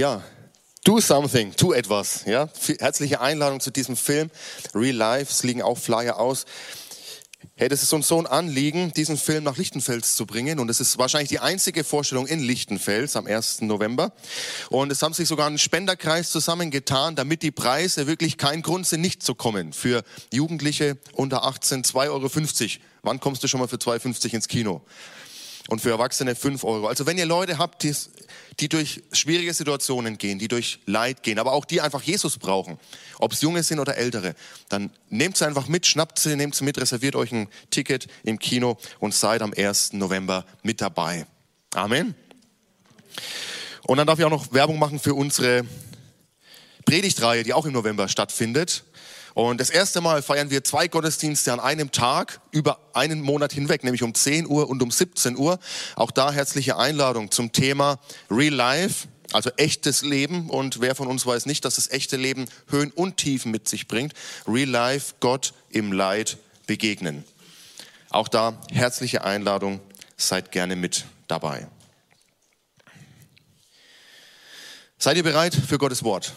Ja, do something, tu etwas. Ja, herzliche Einladung zu diesem Film. Real Life, es liegen auch Flyer aus. Hey, das ist uns so ein Anliegen, diesen Film nach Lichtenfels zu bringen. Und es ist wahrscheinlich die einzige Vorstellung in Lichtenfels am 1. November. Und es haben sich sogar ein Spenderkreis zusammengetan, damit die Preise wirklich kein Grund sind, nicht zu kommen. Für Jugendliche unter 18 2,50 Euro. Wann kommst du schon mal für 2,50 Euro ins Kino? Und für Erwachsene 5 Euro. Also wenn ihr Leute habt, die, die durch schwierige Situationen gehen, die durch Leid gehen, aber auch die einfach Jesus brauchen, ob es Junge sind oder Ältere, dann nehmt sie einfach mit, schnappt sie, nehmt sie mit, reserviert euch ein Ticket im Kino und seid am 1. November mit dabei. Amen. Und dann darf ich auch noch Werbung machen für unsere Predigtreihe, die auch im November stattfindet. Und das erste Mal feiern wir zwei Gottesdienste an einem Tag über einen Monat hinweg, nämlich um 10 Uhr und um 17 Uhr. Auch da herzliche Einladung zum Thema Real Life, also echtes Leben. Und wer von uns weiß nicht, dass das echte Leben Höhen und Tiefen mit sich bringt? Real Life, Gott im Leid begegnen. Auch da herzliche Einladung, seid gerne mit dabei. Seid ihr bereit für Gottes Wort?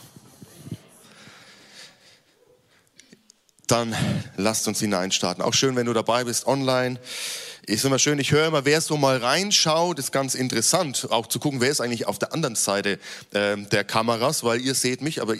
Dann lasst uns hineinstarten. Auch schön, wenn du dabei bist online. Ist immer schön, ich höre immer, wer so mal reinschaut, ist ganz interessant, auch zu gucken, wer ist eigentlich auf der anderen Seite äh, der Kameras, weil ihr seht mich, aber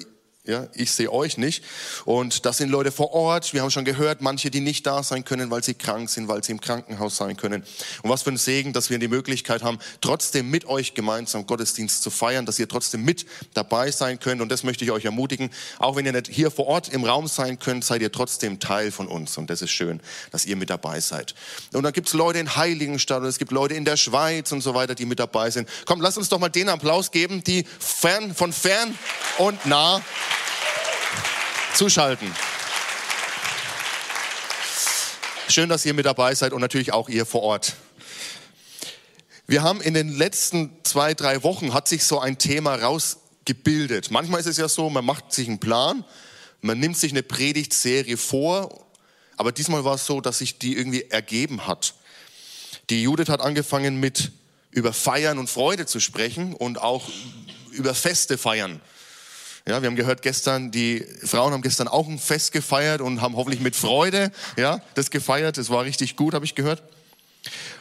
ja, ich sehe euch nicht. Und das sind Leute vor Ort. Wir haben schon gehört, manche, die nicht da sein können, weil sie krank sind, weil sie im Krankenhaus sein können. Und was für ein Segen, dass wir die Möglichkeit haben, trotzdem mit euch gemeinsam Gottesdienst zu feiern, dass ihr trotzdem mit dabei sein könnt. Und das möchte ich euch ermutigen. Auch wenn ihr nicht hier vor Ort im Raum sein könnt, seid ihr trotzdem Teil von uns. Und das ist schön, dass ihr mit dabei seid. Und dann gibt es Leute in Heiligenstadt und es gibt Leute in der Schweiz und so weiter, die mit dabei sind. Komm, lasst uns doch mal den Applaus geben, die fern, von fern und nah zuschalten. Schön, dass ihr mit dabei seid und natürlich auch ihr vor Ort. Wir haben in den letzten zwei, drei Wochen hat sich so ein Thema rausgebildet. Manchmal ist es ja so, man macht sich einen Plan, man nimmt sich eine Predigtserie vor, aber diesmal war es so, dass sich die irgendwie ergeben hat. Die Judith hat angefangen mit über Feiern und Freude zu sprechen und auch über Feste feiern. Ja, wir haben gehört gestern, die Frauen haben gestern auch ein Fest gefeiert und haben hoffentlich mit Freude, ja, das gefeiert. Es war richtig gut, habe ich gehört.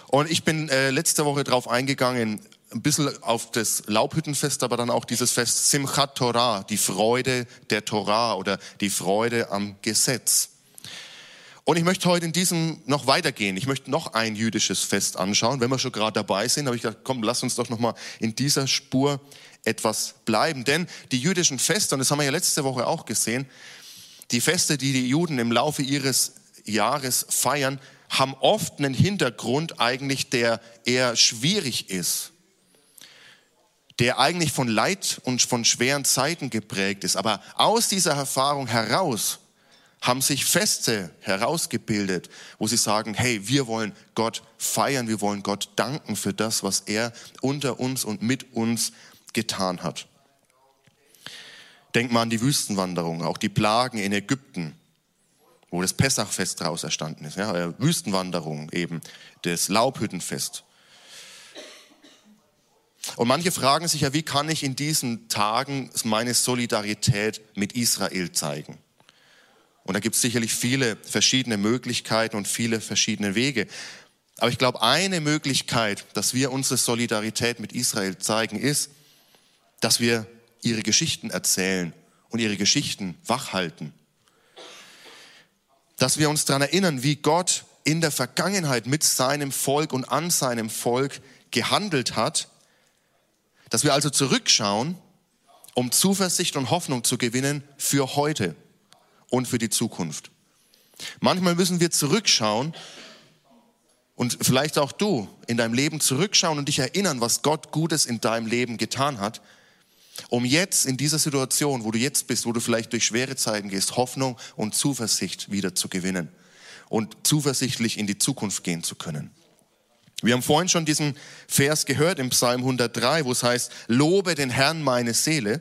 Und ich bin äh, letzte Woche drauf eingegangen, ein bisschen auf das Laubhüttenfest, aber dann auch dieses Fest Simchat Torah, die Freude der Torah oder die Freude am Gesetz. Und ich möchte heute in diesem noch weitergehen. Ich möchte noch ein jüdisches Fest anschauen. Wenn wir schon gerade dabei sind, habe ich gedacht, komm, lass uns doch noch mal in dieser Spur etwas bleiben. Denn die jüdischen Feste, und das haben wir ja letzte Woche auch gesehen, die Feste, die die Juden im Laufe ihres Jahres feiern, haben oft einen Hintergrund eigentlich, der eher schwierig ist, der eigentlich von Leid und von schweren Zeiten geprägt ist. Aber aus dieser Erfahrung heraus haben sich Feste herausgebildet, wo sie sagen, hey, wir wollen Gott feiern, wir wollen Gott danken für das, was er unter uns und mit uns getan hat. Denk mal an die Wüstenwanderung, auch die Plagen in Ägypten, wo das Pessachfest daraus erstanden ist. Ja, Wüstenwanderung eben, das Laubhüttenfest. Und manche fragen sich ja, wie kann ich in diesen Tagen meine Solidarität mit Israel zeigen? Und da gibt es sicherlich viele verschiedene Möglichkeiten und viele verschiedene Wege. Aber ich glaube, eine Möglichkeit, dass wir unsere Solidarität mit Israel zeigen, ist, dass wir ihre Geschichten erzählen und ihre Geschichten wachhalten. Dass wir uns daran erinnern, wie Gott in der Vergangenheit mit seinem Volk und an seinem Volk gehandelt hat. Dass wir also zurückschauen, um Zuversicht und Hoffnung zu gewinnen für heute und für die Zukunft. Manchmal müssen wir zurückschauen und vielleicht auch du in deinem Leben zurückschauen und dich erinnern, was Gott Gutes in deinem Leben getan hat, um jetzt in dieser Situation, wo du jetzt bist, wo du vielleicht durch schwere Zeiten gehst, Hoffnung und Zuversicht wieder zu gewinnen und zuversichtlich in die Zukunft gehen zu können. Wir haben vorhin schon diesen Vers gehört im Psalm 103, wo es heißt, lobe den Herrn meine Seele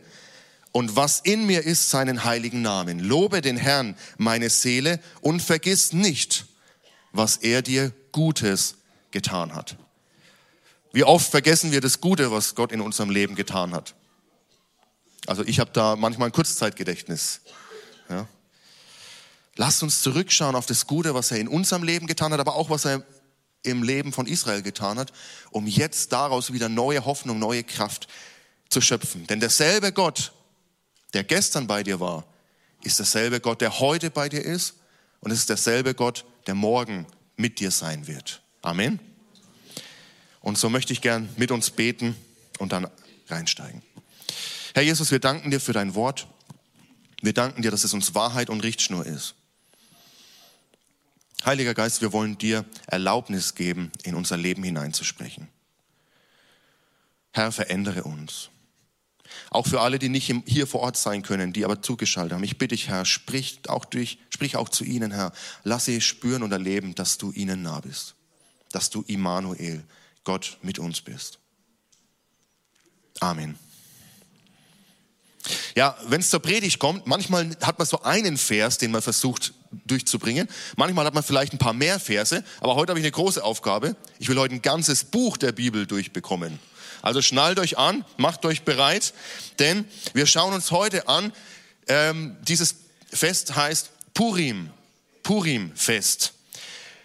und was in mir ist, seinen heiligen Namen. Lobe den Herrn meine Seele und vergiss nicht, was er dir Gutes getan hat. Wie oft vergessen wir das Gute, was Gott in unserem Leben getan hat. Also ich habe da manchmal ein Kurzzeitgedächtnis. Ja. Lasst uns zurückschauen auf das Gute, was er in unserem Leben getan hat, aber auch was er im Leben von Israel getan hat, um jetzt daraus wieder neue Hoffnung, neue Kraft zu schöpfen. Denn derselbe Gott, der gestern bei dir war, ist derselbe Gott, der heute bei dir ist und es ist derselbe Gott, der morgen mit dir sein wird. Amen. Und so möchte ich gern mit uns beten und dann reinsteigen. Herr Jesus, wir danken dir für dein Wort. Wir danken dir, dass es uns Wahrheit und Richtschnur ist. Heiliger Geist, wir wollen dir Erlaubnis geben, in unser Leben hineinzusprechen. Herr, verändere uns. Auch für alle, die nicht hier vor Ort sein können, die aber zugeschaltet haben. Ich bitte dich, Herr, sprich auch, durch, sprich auch zu ihnen, Herr. Lass sie spüren und erleben, dass du ihnen nah bist. Dass du Immanuel, Gott mit uns bist. Amen. Ja, wenn es zur Predigt kommt, manchmal hat man so einen Vers, den man versucht durchzubringen. Manchmal hat man vielleicht ein paar mehr Verse, aber heute habe ich eine große Aufgabe. Ich will heute ein ganzes Buch der Bibel durchbekommen. Also schnallt euch an, macht euch bereit, denn wir schauen uns heute an, ähm, dieses Fest heißt Purim, Purim-Fest.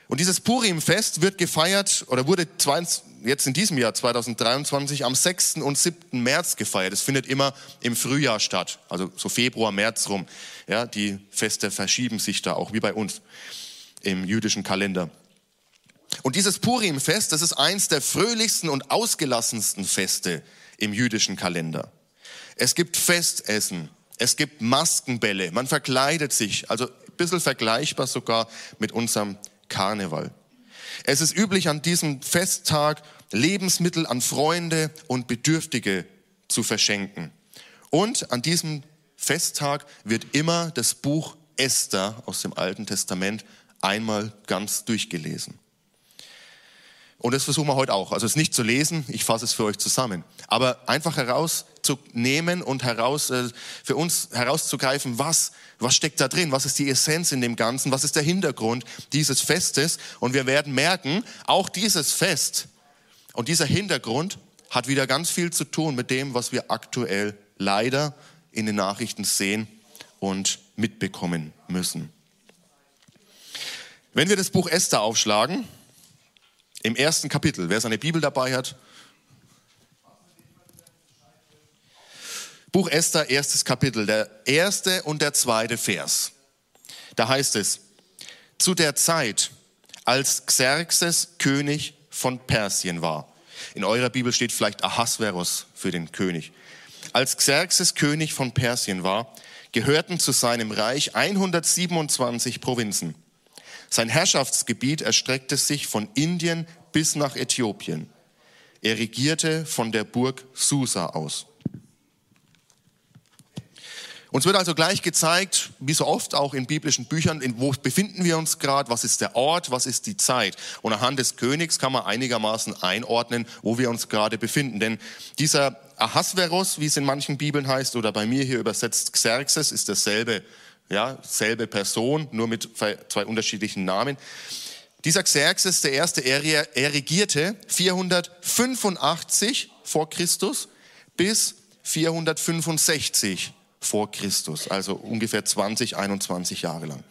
Und dieses Purim-Fest wird gefeiert oder wurde 20, jetzt in diesem Jahr 2023 am 6. und 7. März gefeiert. Es findet immer im Frühjahr statt, also so Februar, März rum. Ja, die Feste verschieben sich da auch wie bei uns im jüdischen Kalender. Und dieses Purim-Fest, das ist eins der fröhlichsten und ausgelassensten Feste im jüdischen Kalender. Es gibt Festessen, es gibt Maskenbälle, man verkleidet sich, also ein bisschen vergleichbar sogar mit unserem Karneval. Es ist üblich, an diesem Festtag Lebensmittel an Freunde und Bedürftige zu verschenken. Und an diesem Festtag wird immer das Buch Esther aus dem Alten Testament einmal ganz durchgelesen. Und das versuchen wir heute auch. Also es ist nicht zu lesen, ich fasse es für euch zusammen. Aber einfach herauszunehmen und heraus, äh, für uns herauszugreifen, was, was steckt da drin? Was ist die Essenz in dem Ganzen? Was ist der Hintergrund dieses Festes? Und wir werden merken, auch dieses Fest und dieser Hintergrund hat wieder ganz viel zu tun mit dem, was wir aktuell leider in den Nachrichten sehen und mitbekommen müssen. Wenn wir das Buch Esther aufschlagen, im ersten Kapitel. Wer seine Bibel dabei hat. Buch Esther, erstes Kapitel, der erste und der zweite Vers. Da heißt es, zu der Zeit, als Xerxes König von Persien war. In eurer Bibel steht vielleicht Ahasverus für den König. Als Xerxes König von Persien war, gehörten zu seinem Reich 127 Provinzen. Sein Herrschaftsgebiet erstreckte sich von Indien bis nach Äthiopien. Er regierte von der Burg Susa aus. Uns wird also gleich gezeigt, wie so oft auch in biblischen Büchern, in wo befinden wir uns gerade, was ist der Ort, was ist die Zeit. Und anhand des Königs kann man einigermaßen einordnen, wo wir uns gerade befinden. Denn dieser Ahasveros, wie es in manchen Bibeln heißt, oder bei mir hier übersetzt Xerxes, ist dasselbe ja, selbe Person, nur mit zwei unterschiedlichen Namen. Dieser Xerxes, der erste, er, er regierte 485 vor Christus bis 465 vor Christus, also ungefähr 20, 21 Jahre lang.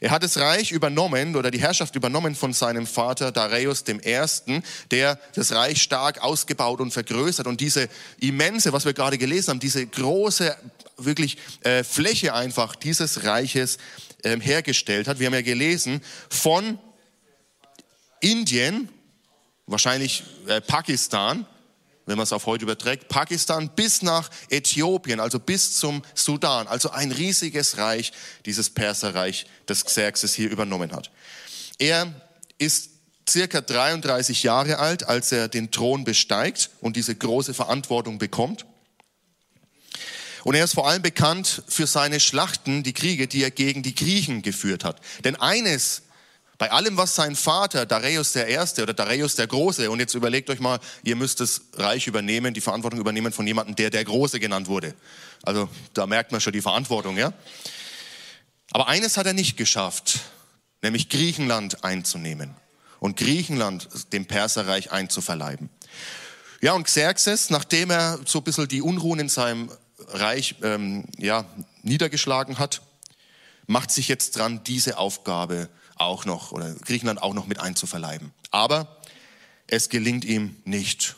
Er hat das Reich übernommen oder die Herrschaft übernommen von seinem Vater Darius I., der das Reich stark ausgebaut und vergrößert und diese immense, was wir gerade gelesen haben, diese große wirklich äh, Fläche einfach dieses Reiches äh, hergestellt hat. Wir haben ja gelesen von Indien, wahrscheinlich äh, Pakistan, wenn man es auf heute überträgt, Pakistan bis nach Äthiopien, also bis zum Sudan, also ein riesiges Reich, dieses Perserreich, das Xerxes hier übernommen hat. Er ist circa 33 Jahre alt, als er den Thron besteigt und diese große Verantwortung bekommt. Und er ist vor allem bekannt für seine Schlachten, die Kriege, die er gegen die Griechen geführt hat. Denn eines bei allem, was sein Vater, Darius der Erste oder Darius der Große, und jetzt überlegt euch mal, ihr müsst das Reich übernehmen, die Verantwortung übernehmen von jemandem, der der Große genannt wurde. Also da merkt man schon die Verantwortung, ja. Aber eines hat er nicht geschafft, nämlich Griechenland einzunehmen und Griechenland dem Perserreich einzuverleiben. Ja, und Xerxes, nachdem er so ein bisschen die Unruhen in seinem Reich ähm, ja, niedergeschlagen hat, macht sich jetzt dran, diese Aufgabe auch noch oder Griechenland auch noch mit einzuverleiben. Aber es gelingt ihm nicht.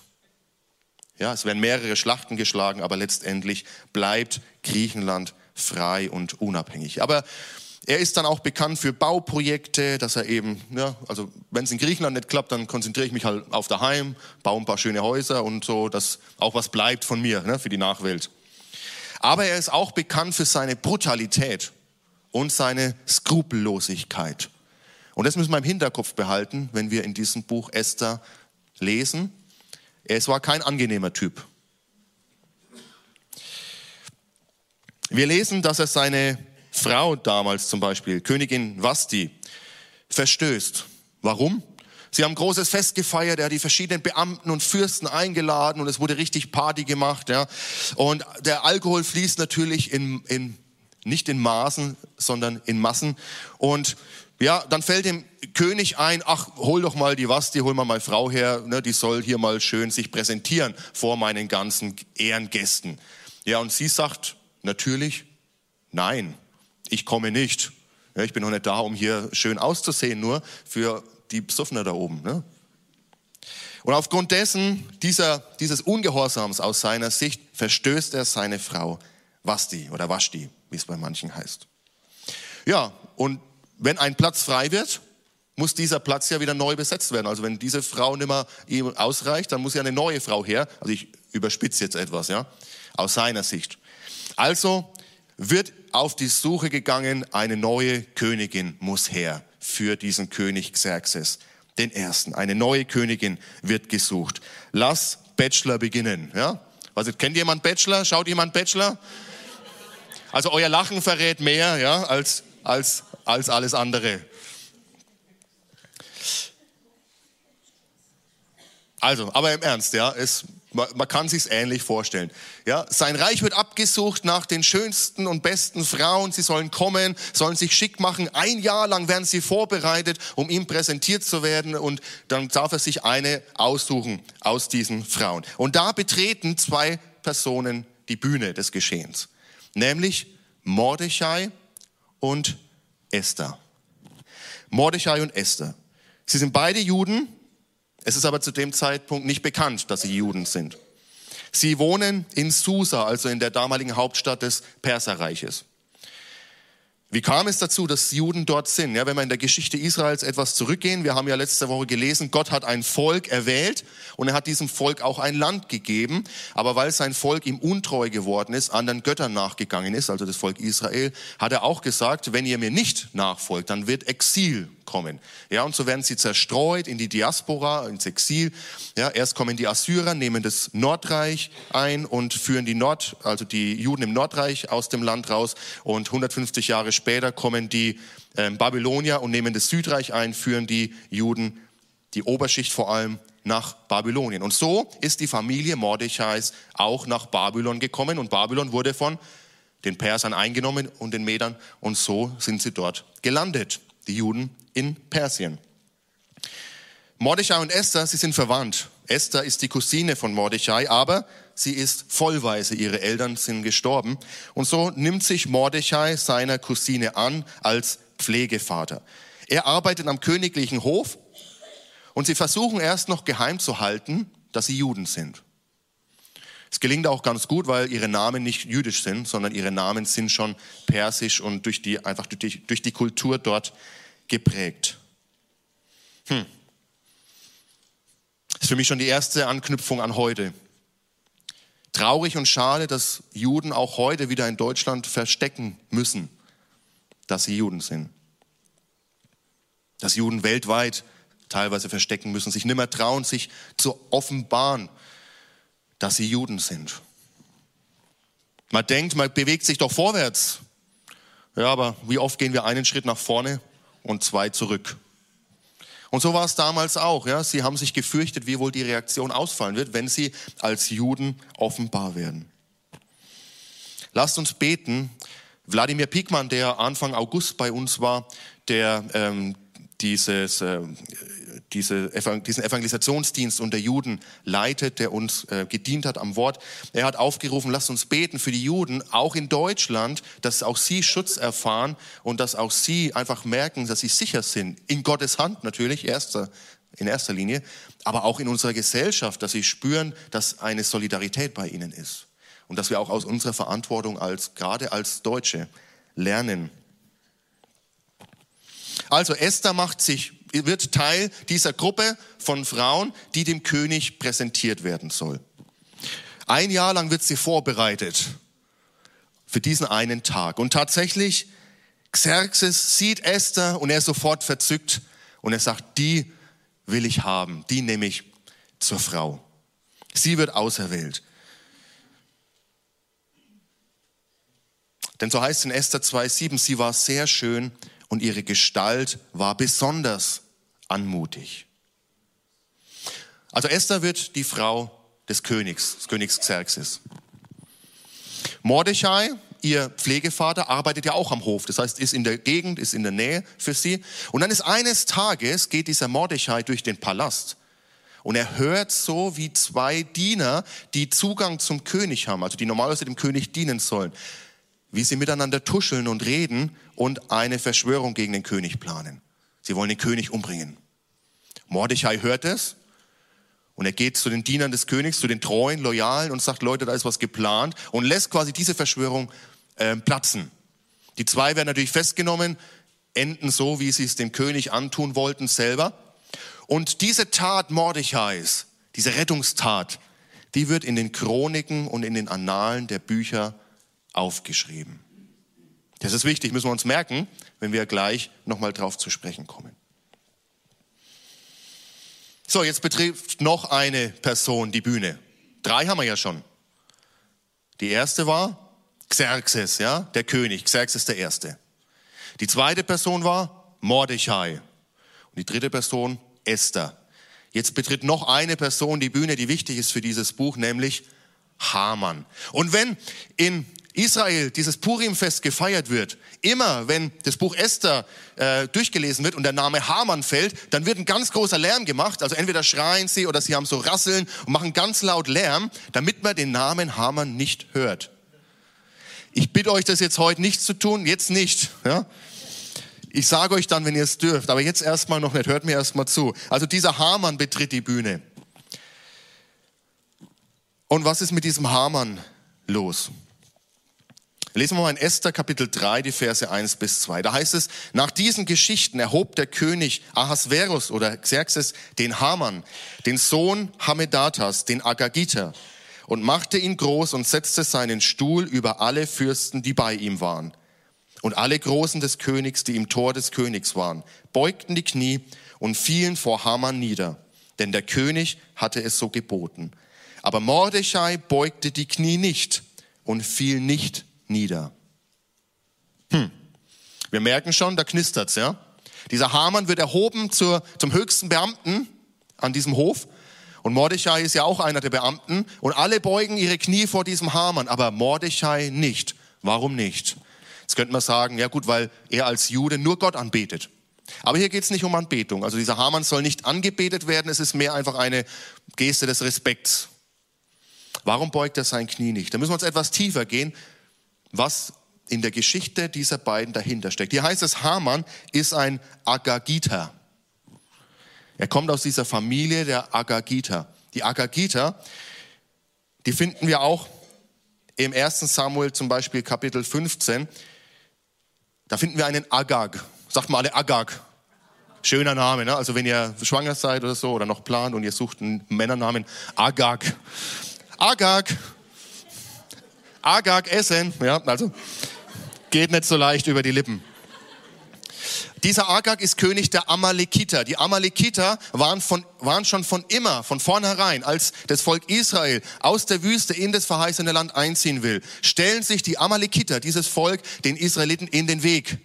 Ja, es werden mehrere Schlachten geschlagen, aber letztendlich bleibt Griechenland frei und unabhängig. Aber er ist dann auch bekannt für Bauprojekte, dass er eben, ja, also wenn es in Griechenland nicht klappt, dann konzentriere ich mich halt auf daheim, baue ein paar schöne Häuser und so, dass auch was bleibt von mir ne, für die Nachwelt. Aber er ist auch bekannt für seine Brutalität und seine Skrupellosigkeit. Und das müssen wir im Hinterkopf behalten, wenn wir in diesem Buch Esther lesen. Es war kein angenehmer Typ. Wir lesen, dass er seine Frau damals zum Beispiel, Königin Vasti, verstößt. Warum? Sie haben ein großes Fest gefeiert, er hat die verschiedenen Beamten und Fürsten eingeladen und es wurde richtig Party gemacht. Ja. Und der Alkohol fließt natürlich in, in, nicht in Maßen, sondern in Massen. Und ja, dann fällt dem König ein, ach, hol doch mal die Vasti, hol mal meine Frau her, ne, die soll hier mal schön sich präsentieren vor meinen ganzen Ehrengästen. Ja, und sie sagt natürlich, nein, ich komme nicht. Ja, ich bin noch nicht da, um hier schön auszusehen, nur für die Besoffener da oben. Ne? Und aufgrund dessen, dieser, dieses Ungehorsams aus seiner Sicht, verstößt er seine Frau Vasti oder Vashti, wie es bei manchen heißt. Ja, und wenn ein Platz frei wird, muss dieser Platz ja wieder neu besetzt werden. Also wenn diese Frau nicht mehr ihm ausreicht, dann muss ja eine neue Frau her. Also ich überspitze jetzt etwas, ja, aus seiner Sicht. Also wird auf die Suche gegangen, eine neue Königin muss her für diesen König Xerxes, den ersten. Eine neue Königin wird gesucht. Lass Bachelor beginnen, ja? Also kennt jemand Bachelor? Schaut jemand Bachelor? Also euer Lachen verrät mehr, ja, als als als alles andere. Also, aber im Ernst, ja, es, man, man kann sich's ähnlich vorstellen. Ja, sein Reich wird abgesucht nach den schönsten und besten Frauen. Sie sollen kommen, sollen sich schick machen. Ein Jahr lang werden sie vorbereitet, um ihm präsentiert zu werden. Und dann darf er sich eine aussuchen aus diesen Frauen. Und da betreten zwei Personen die Bühne des Geschehens, nämlich Mordechai und Esther. Mordechai und Esther. Sie sind beide Juden. Es ist aber zu dem Zeitpunkt nicht bekannt, dass sie Juden sind. Sie wohnen in Susa, also in der damaligen Hauptstadt des Perserreiches. Wie kam es dazu, dass Juden dort sind? Ja, wenn wir in der Geschichte Israels etwas zurückgehen, wir haben ja letzte Woche gelesen, Gott hat ein Volk erwählt und er hat diesem Volk auch ein Land gegeben. Aber weil sein Volk ihm untreu geworden ist, anderen Göttern nachgegangen ist, also das Volk Israel, hat er auch gesagt, wenn ihr mir nicht nachfolgt, dann wird Exil kommen. Ja, und so werden sie zerstreut in die Diaspora, ins Exil. Ja, erst kommen die Assyrer, nehmen das Nordreich ein und führen die Nord, also die Juden im Nordreich aus dem Land raus. Und 150 Jahre später kommen die äh, Babylonier und nehmen das Südreich ein, führen die Juden, die Oberschicht vor allem, nach Babylonien. Und so ist die Familie Mordechais auch nach Babylon gekommen und Babylon wurde von den Persern eingenommen und den Medern und so sind sie dort gelandet, die Juden in Persien. Mordechai und Esther, sie sind verwandt. Esther ist die Cousine von Mordechai, aber sie ist vollweise. Ihre Eltern sind gestorben. Und so nimmt sich Mordechai seiner Cousine an als Pflegevater. Er arbeitet am königlichen Hof und sie versuchen erst noch geheim zu halten, dass sie Juden sind. Es gelingt auch ganz gut, weil ihre Namen nicht jüdisch sind, sondern ihre Namen sind schon persisch und durch die, einfach durch die, durch die Kultur dort geprägt. Hm. Das ist für mich schon die erste Anknüpfung an heute. Traurig und schade, dass Juden auch heute wieder in Deutschland verstecken müssen, dass sie Juden sind. Dass Juden weltweit teilweise verstecken müssen, sich nicht mehr trauen, sich zu offenbaren, dass sie Juden sind. Man denkt, man bewegt sich doch vorwärts. Ja, aber wie oft gehen wir einen Schritt nach vorne und zwei zurück. Und so war es damals auch. Ja? Sie haben sich gefürchtet, wie wohl die Reaktion ausfallen wird, wenn sie als Juden offenbar werden. Lasst uns beten. Wladimir Piekmann, der Anfang August bei uns war, der ähm, dieses, äh, diese, diesen Evangelisationsdienst unter Juden leitet, der uns äh, gedient hat am Wort. Er hat aufgerufen, lasst uns beten für die Juden, auch in Deutschland, dass auch sie Schutz erfahren und dass auch sie einfach merken, dass sie sicher sind. In Gottes Hand natürlich, erster, in erster Linie, aber auch in unserer Gesellschaft, dass sie spüren, dass eine Solidarität bei ihnen ist. Und dass wir auch aus unserer Verantwortung als, gerade als Deutsche lernen. Also Esther macht sich wird Teil dieser Gruppe von Frauen, die dem König präsentiert werden soll. Ein Jahr lang wird sie vorbereitet für diesen einen Tag. Und tatsächlich, Xerxes sieht Esther und er ist sofort verzückt und er sagt, die will ich haben, die nehme ich zur Frau. Sie wird auserwählt. Denn so heißt es in Esther 2,7, sie war sehr schön und ihre Gestalt war besonders anmutig. Also Esther wird die Frau des Königs, des Königs Xerxes. Mordechai, ihr Pflegevater, arbeitet ja auch am Hof. Das heißt, ist in der Gegend, ist in der Nähe für sie. Und dann ist eines Tages, geht dieser Mordechai durch den Palast. Und er hört so, wie zwei Diener, die Zugang zum König haben, also die normalerweise dem König dienen sollen, wie sie miteinander tuscheln und reden und eine Verschwörung gegen den König planen. Sie wollen den König umbringen. Mordechai hört es und er geht zu den Dienern des Königs, zu den treuen, loyalen und sagt, Leute, da ist was geplant und lässt quasi diese Verschwörung äh, platzen. Die zwei werden natürlich festgenommen, enden so, wie sie es dem König antun wollten selber. Und diese Tat Mordechais, diese Rettungstat, die wird in den Chroniken und in den Annalen der Bücher aufgeschrieben. Das ist wichtig, müssen wir uns merken, wenn wir gleich nochmal drauf zu sprechen kommen. So, jetzt betrifft noch eine Person die Bühne. Drei haben wir ja schon. Die erste war Xerxes, ja, der König, Xerxes der Erste. Die zweite Person war Mordechai. Und die dritte Person Esther. Jetzt betritt noch eine Person die Bühne, die wichtig ist für dieses Buch, nämlich Haman. Und wenn in Israel dieses Purimfest gefeiert wird, immer wenn das Buch Esther äh, durchgelesen wird und der Name Haman fällt, dann wird ein ganz großer Lärm gemacht. Also entweder schreien sie oder sie haben so Rasseln und machen ganz laut Lärm, damit man den Namen Haman nicht hört. Ich bitte euch, das jetzt heute nicht zu tun, jetzt nicht. Ja? Ich sage euch dann, wenn ihr es dürft, aber jetzt erstmal noch nicht, hört mir erstmal zu. Also dieser Haman betritt die Bühne. Und was ist mit diesem Haman los? Lesen wir mal in Esther Kapitel 3, die Verse 1 bis 2. Da heißt es, nach diesen Geschichten erhob der König Ahasverus oder Xerxes den Haman, den Sohn Hamedatas, den Agagiter, und machte ihn groß und setzte seinen Stuhl über alle Fürsten, die bei ihm waren. Und alle Großen des Königs, die im Tor des Königs waren, beugten die Knie und fielen vor Haman nieder, denn der König hatte es so geboten. Aber Mordechai beugte die Knie nicht und fiel nicht nieder. Hm. Wir merken schon, da knistert's, ja. Dieser Haman wird erhoben zur, zum höchsten Beamten an diesem Hof. Und Mordechai ist ja auch einer der Beamten. Und alle beugen ihre Knie vor diesem Haman, aber Mordechai nicht. Warum nicht? Jetzt könnte man sagen, ja gut, weil er als Jude nur Gott anbetet. Aber hier geht es nicht um Anbetung. Also dieser Haman soll nicht angebetet werden, es ist mehr einfach eine Geste des Respekts. Warum beugt er sein Knie nicht? Da müssen wir uns etwas tiefer gehen was in der Geschichte dieser beiden dahinter steckt. Hier heißt es, Haman ist ein Agagiter. Er kommt aus dieser Familie der Agagiter. Die Agagiter, die finden wir auch im 1. Samuel zum Beispiel Kapitel 15. Da finden wir einen Agag. Sagt mal alle Agag. Schöner Name, ne? Also wenn ihr schwanger seid oder so oder noch plant und ihr sucht einen Männernamen, Agag. Agag Agag essen. Ja, also geht nicht so leicht über die Lippen. Dieser Agag ist König der Amalekiter. Die Amalekiter waren, von, waren schon von immer, von vornherein, als das Volk Israel aus der Wüste in das verheißene Land einziehen will, stellen sich die Amalekiter, dieses Volk, den Israeliten in den Weg.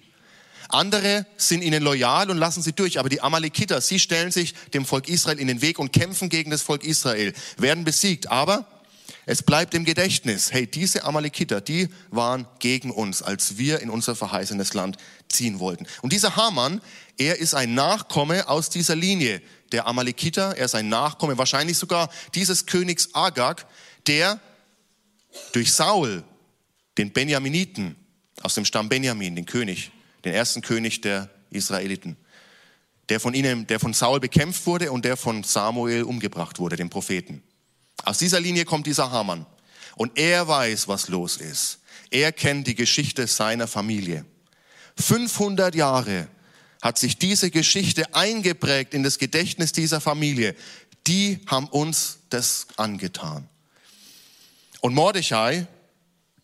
Andere sind ihnen loyal und lassen sie durch, aber die Amalekiter, sie stellen sich dem Volk Israel in den Weg und kämpfen gegen das Volk Israel, werden besiegt. Aber es bleibt im Gedächtnis, hey, diese Amalekiter, die waren gegen uns, als wir in unser verheißenes Land ziehen wollten. Und dieser Haman, er ist ein Nachkomme aus dieser Linie, der Amalekiter, er ist ein Nachkomme, wahrscheinlich sogar dieses Königs Agag, der durch Saul, den Benjaminiten, aus dem Stamm Benjamin, den König, den ersten König der Israeliten, der von ihnen, der von Saul bekämpft wurde und der von Samuel umgebracht wurde, dem Propheten. Aus dieser Linie kommt dieser Hamann. Und er weiß, was los ist. Er kennt die Geschichte seiner Familie. 500 Jahre hat sich diese Geschichte eingeprägt in das Gedächtnis dieser Familie. Die haben uns das angetan. Und Mordechai,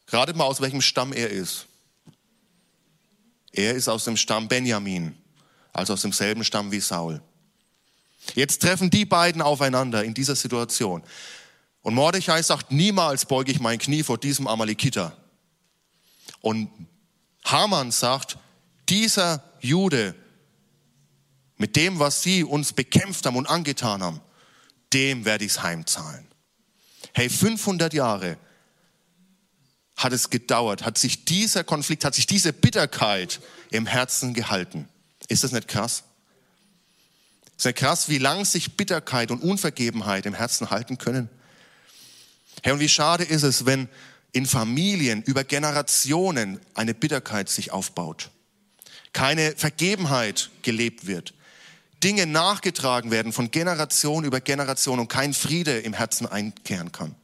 gerade mal aus welchem Stamm er ist. Er ist aus dem Stamm Benjamin, also aus demselben Stamm wie Saul. Jetzt treffen die beiden aufeinander in dieser Situation. Und Mordechai sagt, niemals beuge ich mein Knie vor diesem Amalekiter. Und Haman sagt, dieser Jude, mit dem, was sie uns bekämpft haben und angetan haben, dem werde ich es heimzahlen. Hey, 500 Jahre hat es gedauert, hat sich dieser Konflikt, hat sich diese Bitterkeit im Herzen gehalten. Ist das nicht krass? Ist nicht krass, wie lang sich Bitterkeit und Unvergebenheit im Herzen halten können? Hey, und wie schade ist es, wenn in Familien über Generationen eine Bitterkeit sich aufbaut, keine Vergebenheit gelebt wird, Dinge nachgetragen werden von Generation über Generation und kein Friede im Herzen einkehren kann.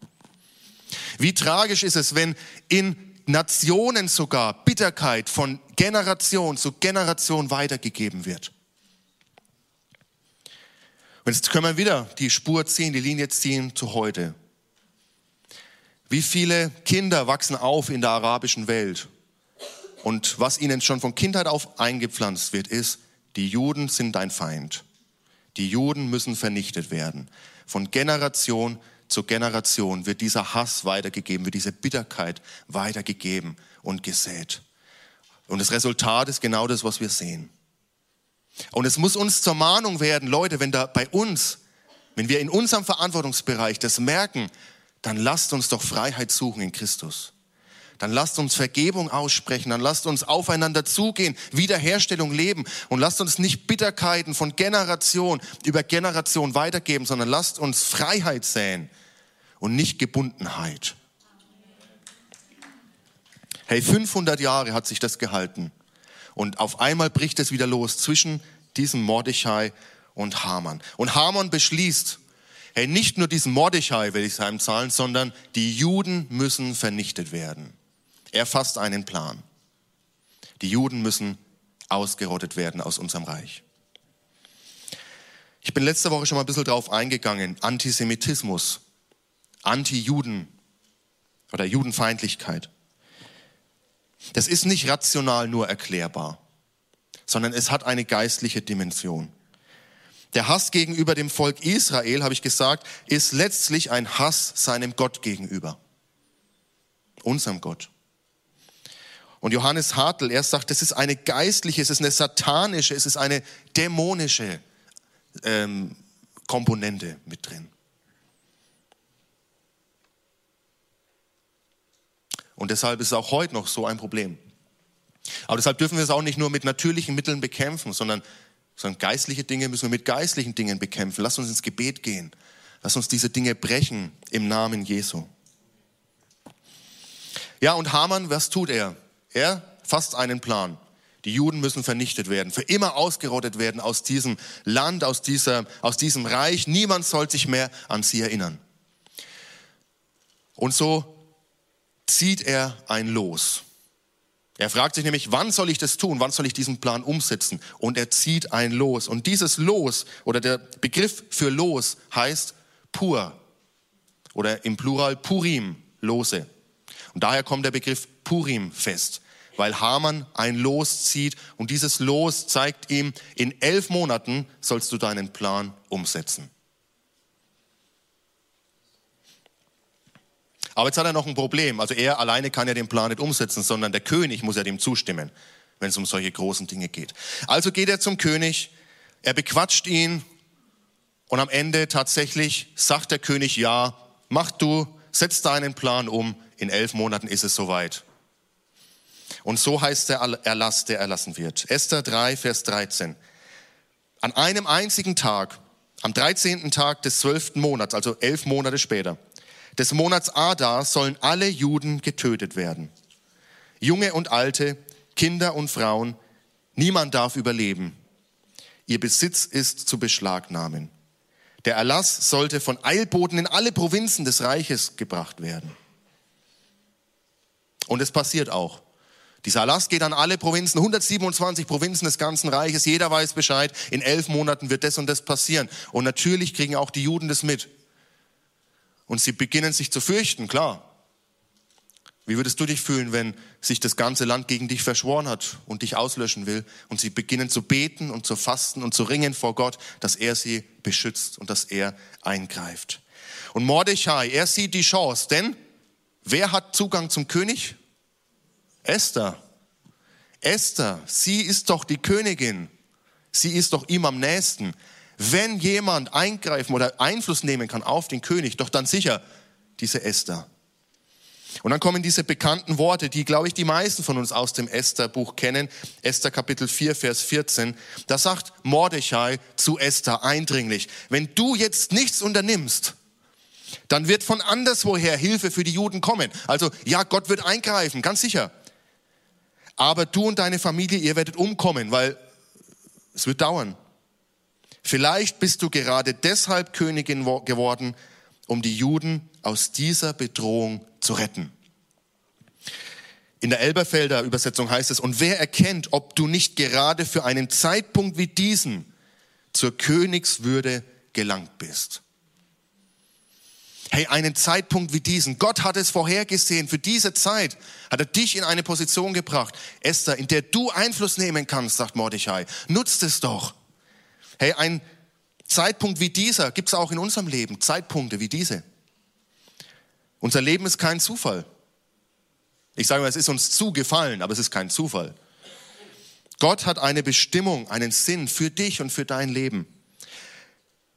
Wie tragisch ist es, wenn in Nationen sogar Bitterkeit von Generation zu Generation weitergegeben wird. Und jetzt können wir wieder die Spur ziehen, die Linie ziehen zu heute. Wie viele Kinder wachsen auf in der arabischen Welt? Und was ihnen schon von Kindheit auf eingepflanzt wird, ist, die Juden sind dein Feind. Die Juden müssen vernichtet werden. Von Generation zu Generation wird dieser Hass weitergegeben, wird diese Bitterkeit weitergegeben und gesät. Und das Resultat ist genau das, was wir sehen. Und es muss uns zur Mahnung werden, Leute, wenn da bei uns, wenn wir in unserem Verantwortungsbereich das merken, dann lasst uns doch Freiheit suchen in Christus dann lasst uns Vergebung aussprechen, dann lasst uns aufeinander zugehen, Wiederherstellung leben und lasst uns nicht Bitterkeiten von Generation über Generation weitergeben, sondern lasst uns Freiheit säen und nicht Gebundenheit. Hey, 500 Jahre hat sich das gehalten und auf einmal bricht es wieder los zwischen diesem Mordechai und Haman. Und Haman beschließt, hey, nicht nur diesen Mordechai will ich heimzahlen, sondern die Juden müssen vernichtet werden. Er fasst einen Plan. Die Juden müssen ausgerottet werden aus unserem Reich. Ich bin letzte Woche schon mal ein bisschen drauf eingegangen. Antisemitismus, Anti-Juden oder Judenfeindlichkeit. Das ist nicht rational nur erklärbar, sondern es hat eine geistliche Dimension. Der Hass gegenüber dem Volk Israel, habe ich gesagt, ist letztlich ein Hass seinem Gott gegenüber, unserem Gott. Und Johannes Hartl, er sagt, das ist eine geistliche, es ist eine satanische, es ist eine dämonische ähm, Komponente mit drin. Und deshalb ist es auch heute noch so ein Problem. Aber deshalb dürfen wir es auch nicht nur mit natürlichen Mitteln bekämpfen, sondern, sondern geistliche Dinge müssen wir mit geistlichen Dingen bekämpfen. Lass uns ins Gebet gehen. Lass uns diese Dinge brechen im Namen Jesu. Ja, und Hamann, was tut er? Er fasst einen Plan. Die Juden müssen vernichtet werden, für immer ausgerottet werden aus diesem Land, aus, dieser, aus diesem Reich. Niemand soll sich mehr an sie erinnern. Und so zieht er ein Los. Er fragt sich nämlich, wann soll ich das tun? Wann soll ich diesen Plan umsetzen? Und er zieht ein Los. Und dieses Los oder der Begriff für Los heißt pur oder im Plural Purim, Lose. Und daher kommt der Begriff Purim-Fest weil Haman ein Los zieht und dieses Los zeigt ihm, in elf Monaten sollst du deinen Plan umsetzen. Aber jetzt hat er noch ein Problem. Also er alleine kann ja den Plan nicht umsetzen, sondern der König muss ja dem zustimmen, wenn es um solche großen Dinge geht. Also geht er zum König, er bequatscht ihn und am Ende tatsächlich sagt der König, ja, mach du, setz deinen Plan um, in elf Monaten ist es soweit. Und so heißt der Erlass, der erlassen wird. Esther 3, Vers 13. An einem einzigen Tag, am 13. Tag des 12. Monats, also elf Monate später, des Monats Adar sollen alle Juden getötet werden. Junge und Alte, Kinder und Frauen, niemand darf überleben. Ihr Besitz ist zu beschlagnahmen. Der Erlass sollte von Eilboten in alle Provinzen des Reiches gebracht werden. Und es passiert auch. Dieser Erlass geht an alle Provinzen, 127 Provinzen des ganzen Reiches. Jeder weiß Bescheid. In elf Monaten wird das und das passieren. Und natürlich kriegen auch die Juden das mit. Und sie beginnen sich zu fürchten, klar. Wie würdest du dich fühlen, wenn sich das ganze Land gegen dich verschworen hat und dich auslöschen will und sie beginnen zu beten und zu fasten und zu ringen vor Gott, dass er sie beschützt und dass er eingreift. Und Mordechai, er sieht die Chance, denn wer hat Zugang zum König? Esther. Esther, sie ist doch die Königin. Sie ist doch ihm am nächsten. Wenn jemand eingreifen oder Einfluss nehmen kann auf den König, doch dann sicher diese Esther. Und dann kommen diese bekannten Worte, die, glaube ich, die meisten von uns aus dem Esther-Buch kennen. Esther Kapitel 4, Vers 14. Da sagt Mordechai zu Esther eindringlich, wenn du jetzt nichts unternimmst, dann wird von anderswoher Hilfe für die Juden kommen. Also ja, Gott wird eingreifen, ganz sicher. Aber du und deine Familie, ihr werdet umkommen, weil es wird dauern. Vielleicht bist du gerade deshalb Königin geworden, um die Juden aus dieser Bedrohung zu retten. In der Elberfelder Übersetzung heißt es, und wer erkennt, ob du nicht gerade für einen Zeitpunkt wie diesen zur Königswürde gelangt bist. Hey, einen Zeitpunkt wie diesen. Gott hat es vorhergesehen. Für diese Zeit hat er dich in eine Position gebracht, Esther, in der du Einfluss nehmen kannst, sagt Mordechai. Nutzt es doch. Hey, ein Zeitpunkt wie dieser gibt es auch in unserem Leben. Zeitpunkte wie diese. Unser Leben ist kein Zufall. Ich sage mal, es ist uns zugefallen, aber es ist kein Zufall. Gott hat eine Bestimmung, einen Sinn für dich und für dein Leben.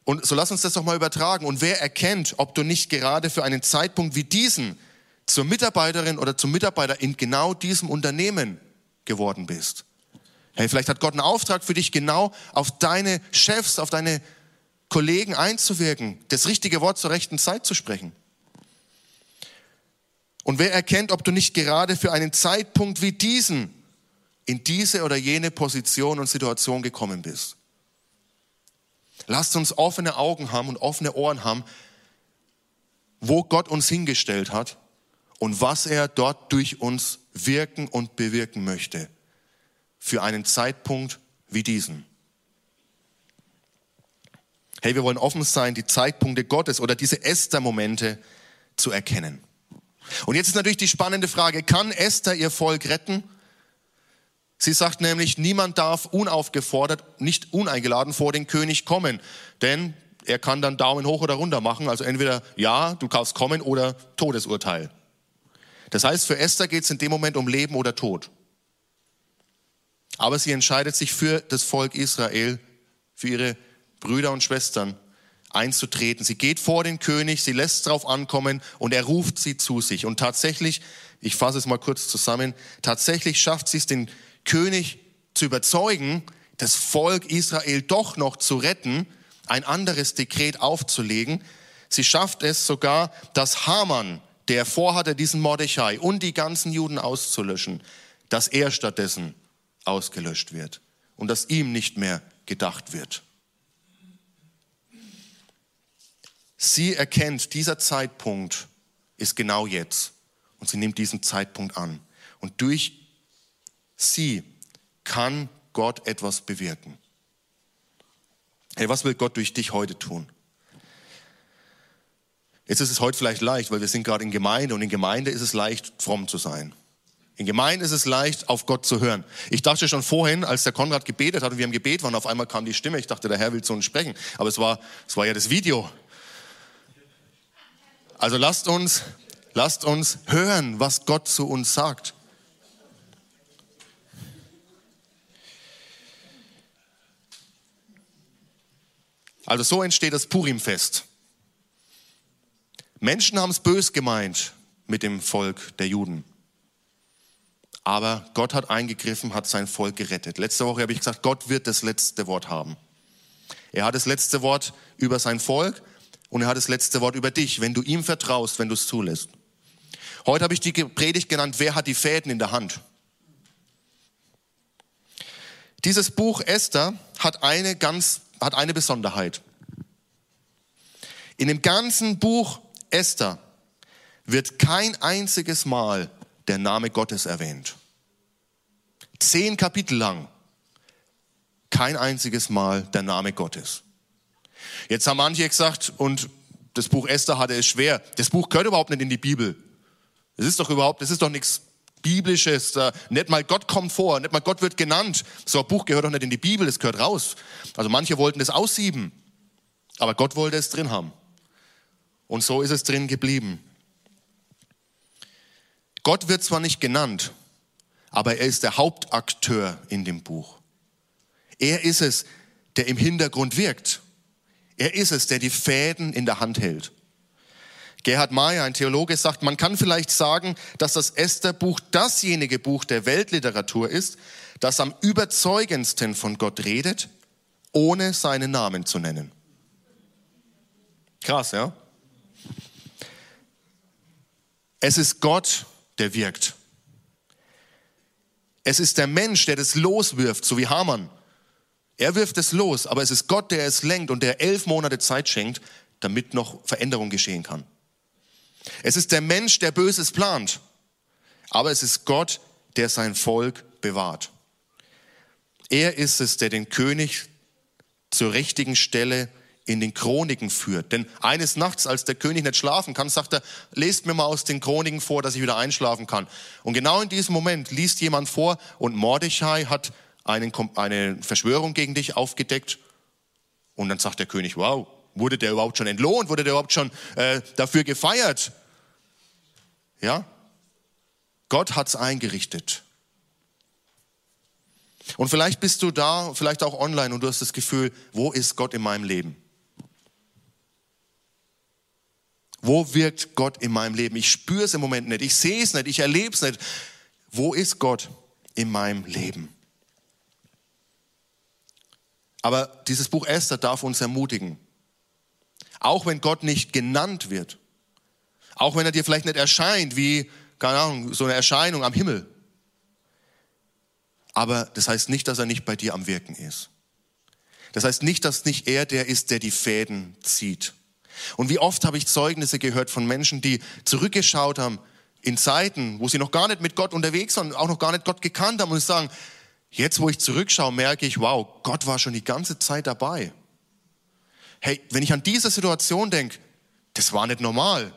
Und so lass uns das doch mal übertragen. Und wer erkennt, ob du nicht gerade für einen Zeitpunkt wie diesen zur Mitarbeiterin oder zum Mitarbeiter in genau diesem Unternehmen geworden bist? Hey, vielleicht hat Gott einen Auftrag für dich, genau auf deine Chefs, auf deine Kollegen einzuwirken, das richtige Wort zur rechten Zeit zu sprechen. Und wer erkennt, ob du nicht gerade für einen Zeitpunkt wie diesen in diese oder jene Position und Situation gekommen bist? Lasst uns offene Augen haben und offene Ohren haben, wo Gott uns hingestellt hat und was er dort durch uns wirken und bewirken möchte für einen Zeitpunkt wie diesen. Hey, wir wollen offen sein, die Zeitpunkte Gottes oder diese Esther-Momente zu erkennen. Und jetzt ist natürlich die spannende Frage, kann Esther ihr Volk retten? Sie sagt nämlich, niemand darf unaufgefordert, nicht uneingeladen vor den König kommen, denn er kann dann Daumen hoch oder runter machen, also entweder ja, du kannst kommen oder Todesurteil. Das heißt, für Esther geht es in dem Moment um Leben oder Tod. Aber sie entscheidet sich für das Volk Israel, für ihre Brüder und Schwestern einzutreten. Sie geht vor den König, sie lässt es drauf ankommen und er ruft sie zu sich. Und tatsächlich, ich fasse es mal kurz zusammen, tatsächlich schafft sie es, den König zu überzeugen, das Volk Israel doch noch zu retten, ein anderes Dekret aufzulegen. Sie schafft es sogar, dass Haman, der vorhatte, diesen Mordechai und die ganzen Juden auszulöschen, dass er stattdessen ausgelöscht wird und dass ihm nicht mehr gedacht wird. Sie erkennt, dieser Zeitpunkt ist genau jetzt. Und sie nimmt diesen Zeitpunkt an. Und durch sie kann Gott etwas bewirken. Hey, was will Gott durch dich heute tun? Jetzt ist es heute vielleicht leicht, weil wir sind gerade in Gemeinde und in Gemeinde ist es leicht, fromm zu sein. In Gemeinde ist es leicht, auf Gott zu hören. Ich dachte schon vorhin, als der Konrad gebetet hat und wir im Gebet waren, auf einmal kam die Stimme. Ich dachte, der Herr will zu uns sprechen. Aber es war, es war ja das Video. Also lasst uns, lasst uns hören, was Gott zu uns sagt. Also so entsteht das Purimfest. Menschen haben es bös gemeint mit dem Volk der Juden. Aber Gott hat eingegriffen, hat sein Volk gerettet. Letzte Woche habe ich gesagt, Gott wird das letzte Wort haben. Er hat das letzte Wort über sein Volk und er hat das letzte Wort über dich, wenn du ihm vertraust, wenn du es zulässt. Heute habe ich die Predigt genannt, wer hat die Fäden in der Hand? Dieses Buch Esther hat eine ganz, hat eine Besonderheit. In dem ganzen Buch Esther wird kein einziges Mal der Name Gottes erwähnt. Zehn Kapitel lang. Kein einziges Mal der Name Gottes. Jetzt haben manche gesagt, und das Buch Esther hatte es schwer. Das Buch gehört überhaupt nicht in die Bibel. Es ist doch überhaupt, das ist doch nichts Biblisches. Nicht mal Gott kommt vor, nicht mal Gott wird genannt. So ein Buch gehört doch nicht in die Bibel, es gehört raus. Also manche wollten das aussieben, aber Gott wollte es drin haben. Und so ist es drin geblieben. Gott wird zwar nicht genannt, aber er ist der Hauptakteur in dem Buch. Er ist es, der im Hintergrund wirkt. Er ist es, der die Fäden in der Hand hält. Gerhard Mayer, ein Theologe, sagt, man kann vielleicht sagen, dass das Esther-Buch dasjenige Buch der Weltliteratur ist, das am überzeugendsten von Gott redet, ohne seinen Namen zu nennen. Krass, ja? Es ist Gott, der wirkt. Es ist der Mensch, der das loswirft, so wie Hamann. Er wirft es los, aber es ist Gott, der es lenkt und der elf Monate Zeit schenkt, damit noch Veränderung geschehen kann. Es ist der Mensch, der Böses plant, aber es ist Gott, der sein Volk bewahrt. Er ist es, der den König zur richtigen Stelle in den Chroniken führt. Denn eines Nachts, als der König nicht schlafen kann, sagt er, lest mir mal aus den Chroniken vor, dass ich wieder einschlafen kann. Und genau in diesem Moment liest jemand vor und Mordechai hat einen, eine Verschwörung gegen dich aufgedeckt. Und dann sagt der König, wow, wurde der überhaupt schon entlohnt? Wurde der überhaupt schon äh, dafür gefeiert? Ja? Gott hat's eingerichtet. Und vielleicht bist du da, vielleicht auch online und du hast das Gefühl, wo ist Gott in meinem Leben? Wo wirkt Gott in meinem Leben? Ich spüre es im Moment nicht, ich sehe es nicht, ich erlebe es nicht. Wo ist Gott in meinem Leben? Aber dieses Buch Esther darf uns ermutigen. Auch wenn Gott nicht genannt wird, auch wenn er dir vielleicht nicht erscheint wie, keine Ahnung, so eine Erscheinung am Himmel. Aber das heißt nicht, dass er nicht bei dir am Wirken ist. Das heißt nicht, dass nicht er der ist, der die Fäden zieht. Und wie oft habe ich Zeugnisse gehört von Menschen, die zurückgeschaut haben in Zeiten, wo sie noch gar nicht mit Gott unterwegs waren, auch noch gar nicht Gott gekannt haben und sagen, jetzt wo ich zurückschaue, merke ich, wow, Gott war schon die ganze Zeit dabei. Hey, wenn ich an diese Situation denke, das war nicht normal.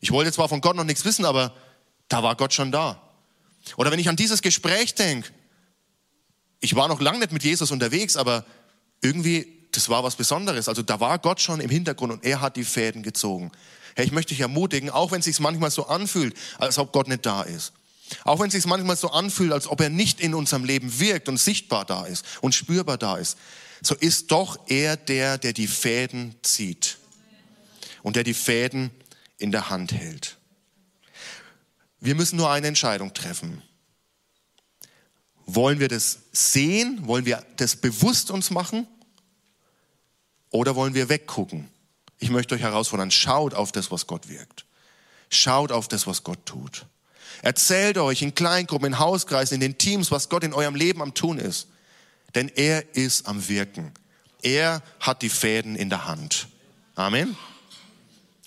Ich wollte zwar von Gott noch nichts wissen, aber da war Gott schon da. Oder wenn ich an dieses Gespräch denke, ich war noch lange nicht mit Jesus unterwegs, aber irgendwie das war was Besonderes. Also da war Gott schon im Hintergrund und er hat die Fäden gezogen. Hey, ich möchte dich ermutigen, auch wenn es sich manchmal so anfühlt, als ob Gott nicht da ist. Auch wenn es sich manchmal so anfühlt, als ob er nicht in unserem Leben wirkt und sichtbar da ist und spürbar da ist, so ist doch er der, der die Fäden zieht und der die Fäden in der Hand hält. Wir müssen nur eine Entscheidung treffen. Wollen wir das sehen? Wollen wir das bewusst uns machen? Oder wollen wir weggucken? Ich möchte euch herausfordern, schaut auf das, was Gott wirkt. Schaut auf das, was Gott tut. Erzählt euch in Kleingruppen, in Hauskreisen, in den Teams, was Gott in eurem Leben am Tun ist. Denn er ist am Wirken. Er hat die Fäden in der Hand. Amen.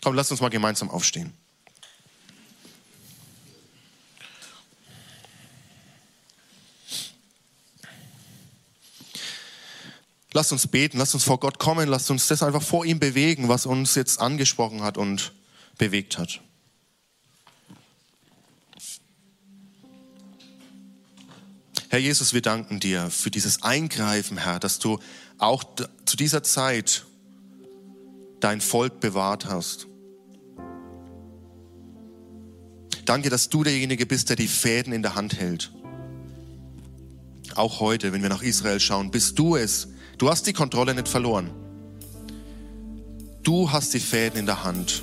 Komm, lasst uns mal gemeinsam aufstehen. Lasst uns beten, lasst uns vor Gott kommen, lasst uns das einfach vor ihm bewegen, was uns jetzt angesprochen hat und bewegt hat. Herr Jesus, wir danken dir für dieses Eingreifen, Herr, dass du auch zu dieser Zeit dein Volk bewahrt hast. Danke, dass du derjenige bist, der die Fäden in der Hand hält. Auch heute, wenn wir nach Israel schauen, bist du es, Du hast die Kontrolle nicht verloren. Du hast die Fäden in der Hand.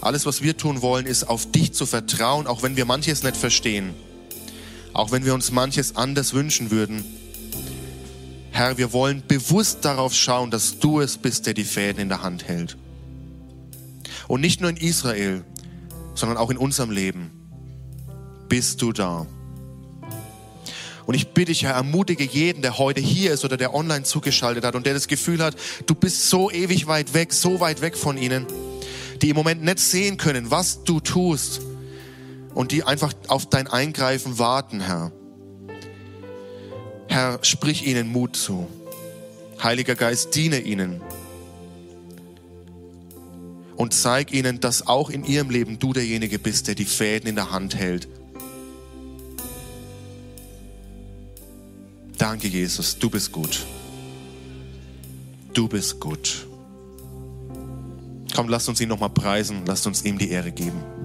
Alles, was wir tun wollen, ist auf dich zu vertrauen, auch wenn wir manches nicht verstehen. Auch wenn wir uns manches anders wünschen würden. Herr, wir wollen bewusst darauf schauen, dass du es bist, der die Fäden in der Hand hält. Und nicht nur in Israel, sondern auch in unserem Leben bist du da. Und ich bitte dich, Herr, ermutige jeden, der heute hier ist oder der online zugeschaltet hat und der das Gefühl hat, du bist so ewig weit weg, so weit weg von ihnen, die im Moment nicht sehen können, was du tust und die einfach auf dein Eingreifen warten, Herr. Herr, sprich ihnen Mut zu. Heiliger Geist, diene ihnen und zeig ihnen, dass auch in ihrem Leben du derjenige bist, der die Fäden in der Hand hält Danke, Jesus, du bist gut. Du bist gut. Komm, lasst uns ihn nochmal preisen, lasst uns ihm die Ehre geben.